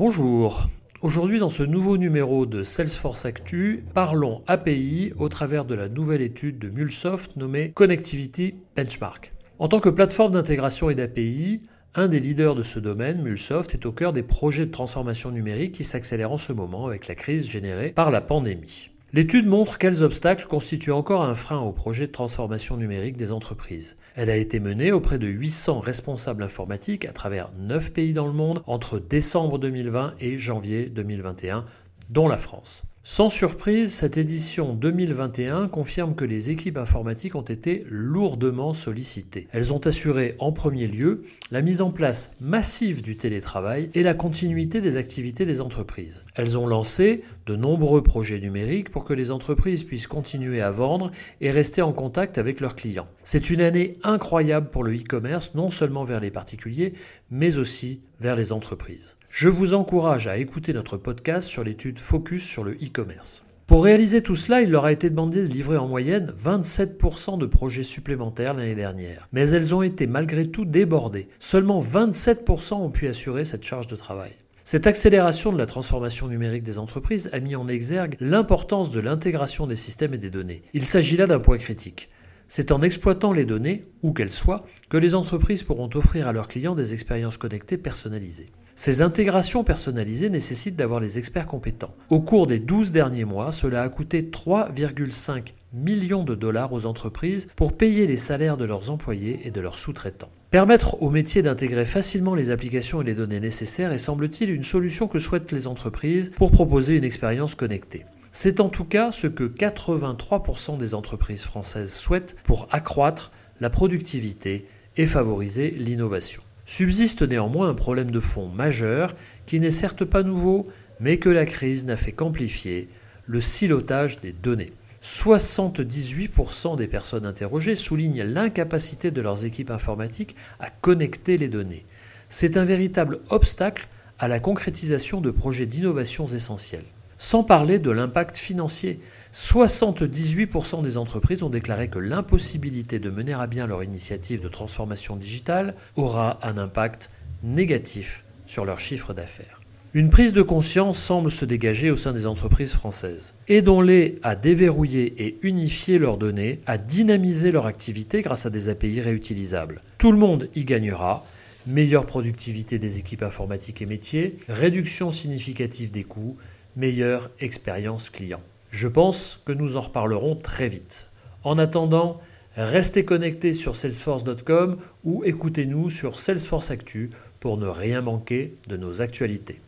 Bonjour. Aujourd'hui, dans ce nouveau numéro de Salesforce Actu, parlons API au travers de la nouvelle étude de Mulsoft nommée Connectivity Benchmark. En tant que plateforme d'intégration et d'API, un des leaders de ce domaine, Mulsoft, est au cœur des projets de transformation numérique qui s'accélèrent en ce moment avec la crise générée par la pandémie. L'étude montre quels obstacles constituent encore un frein au projet de transformation numérique des entreprises. Elle a été menée auprès de 800 responsables informatiques à travers 9 pays dans le monde entre décembre 2020 et janvier 2021, dont la France. Sans surprise, cette édition 2021 confirme que les équipes informatiques ont été lourdement sollicitées. Elles ont assuré en premier lieu la mise en place massive du télétravail et la continuité des activités des entreprises. Elles ont lancé de nombreux projets numériques pour que les entreprises puissent continuer à vendre et rester en contact avec leurs clients. C'est une année incroyable pour le e-commerce, non seulement vers les particuliers, mais aussi vers les entreprises. Je vous encourage à écouter notre podcast sur l'étude Focus sur le e-commerce. Pour réaliser tout cela, il leur a été demandé de livrer en moyenne 27% de projets supplémentaires l'année dernière. Mais elles ont été malgré tout débordées. Seulement 27% ont pu assurer cette charge de travail. Cette accélération de la transformation numérique des entreprises a mis en exergue l'importance de l'intégration des systèmes et des données. Il s'agit là d'un point critique. C'est en exploitant les données, où qu'elles soient, que les entreprises pourront offrir à leurs clients des expériences connectées personnalisées. Ces intégrations personnalisées nécessitent d'avoir les experts compétents. Au cours des 12 derniers mois, cela a coûté 3,5 millions de dollars aux entreprises pour payer les salaires de leurs employés et de leurs sous-traitants. Permettre aux métiers d'intégrer facilement les applications et les données nécessaires est semble-t-il une solution que souhaitent les entreprises pour proposer une expérience connectée. C'est en tout cas ce que 83% des entreprises françaises souhaitent pour accroître la productivité et favoriser l'innovation. Subsiste néanmoins un problème de fond majeur qui n'est certes pas nouveau, mais que la crise n'a fait qu'amplifier, le silotage des données. 78% des personnes interrogées soulignent l'incapacité de leurs équipes informatiques à connecter les données. C'est un véritable obstacle à la concrétisation de projets d'innovations essentiels. Sans parler de l'impact financier. 78% des entreprises ont déclaré que l'impossibilité de mener à bien leur initiative de transformation digitale aura un impact négatif sur leur chiffre d'affaires. Une prise de conscience semble se dégager au sein des entreprises françaises. Aidons-les à déverrouiller et unifier leurs données, à dynamiser leur activité grâce à des API réutilisables. Tout le monde y gagnera. Meilleure productivité des équipes informatiques et métiers, réduction significative des coûts, meilleure expérience client. Je pense que nous en reparlerons très vite. En attendant, restez connectés sur salesforce.com ou écoutez-nous sur Salesforce Actu pour ne rien manquer de nos actualités.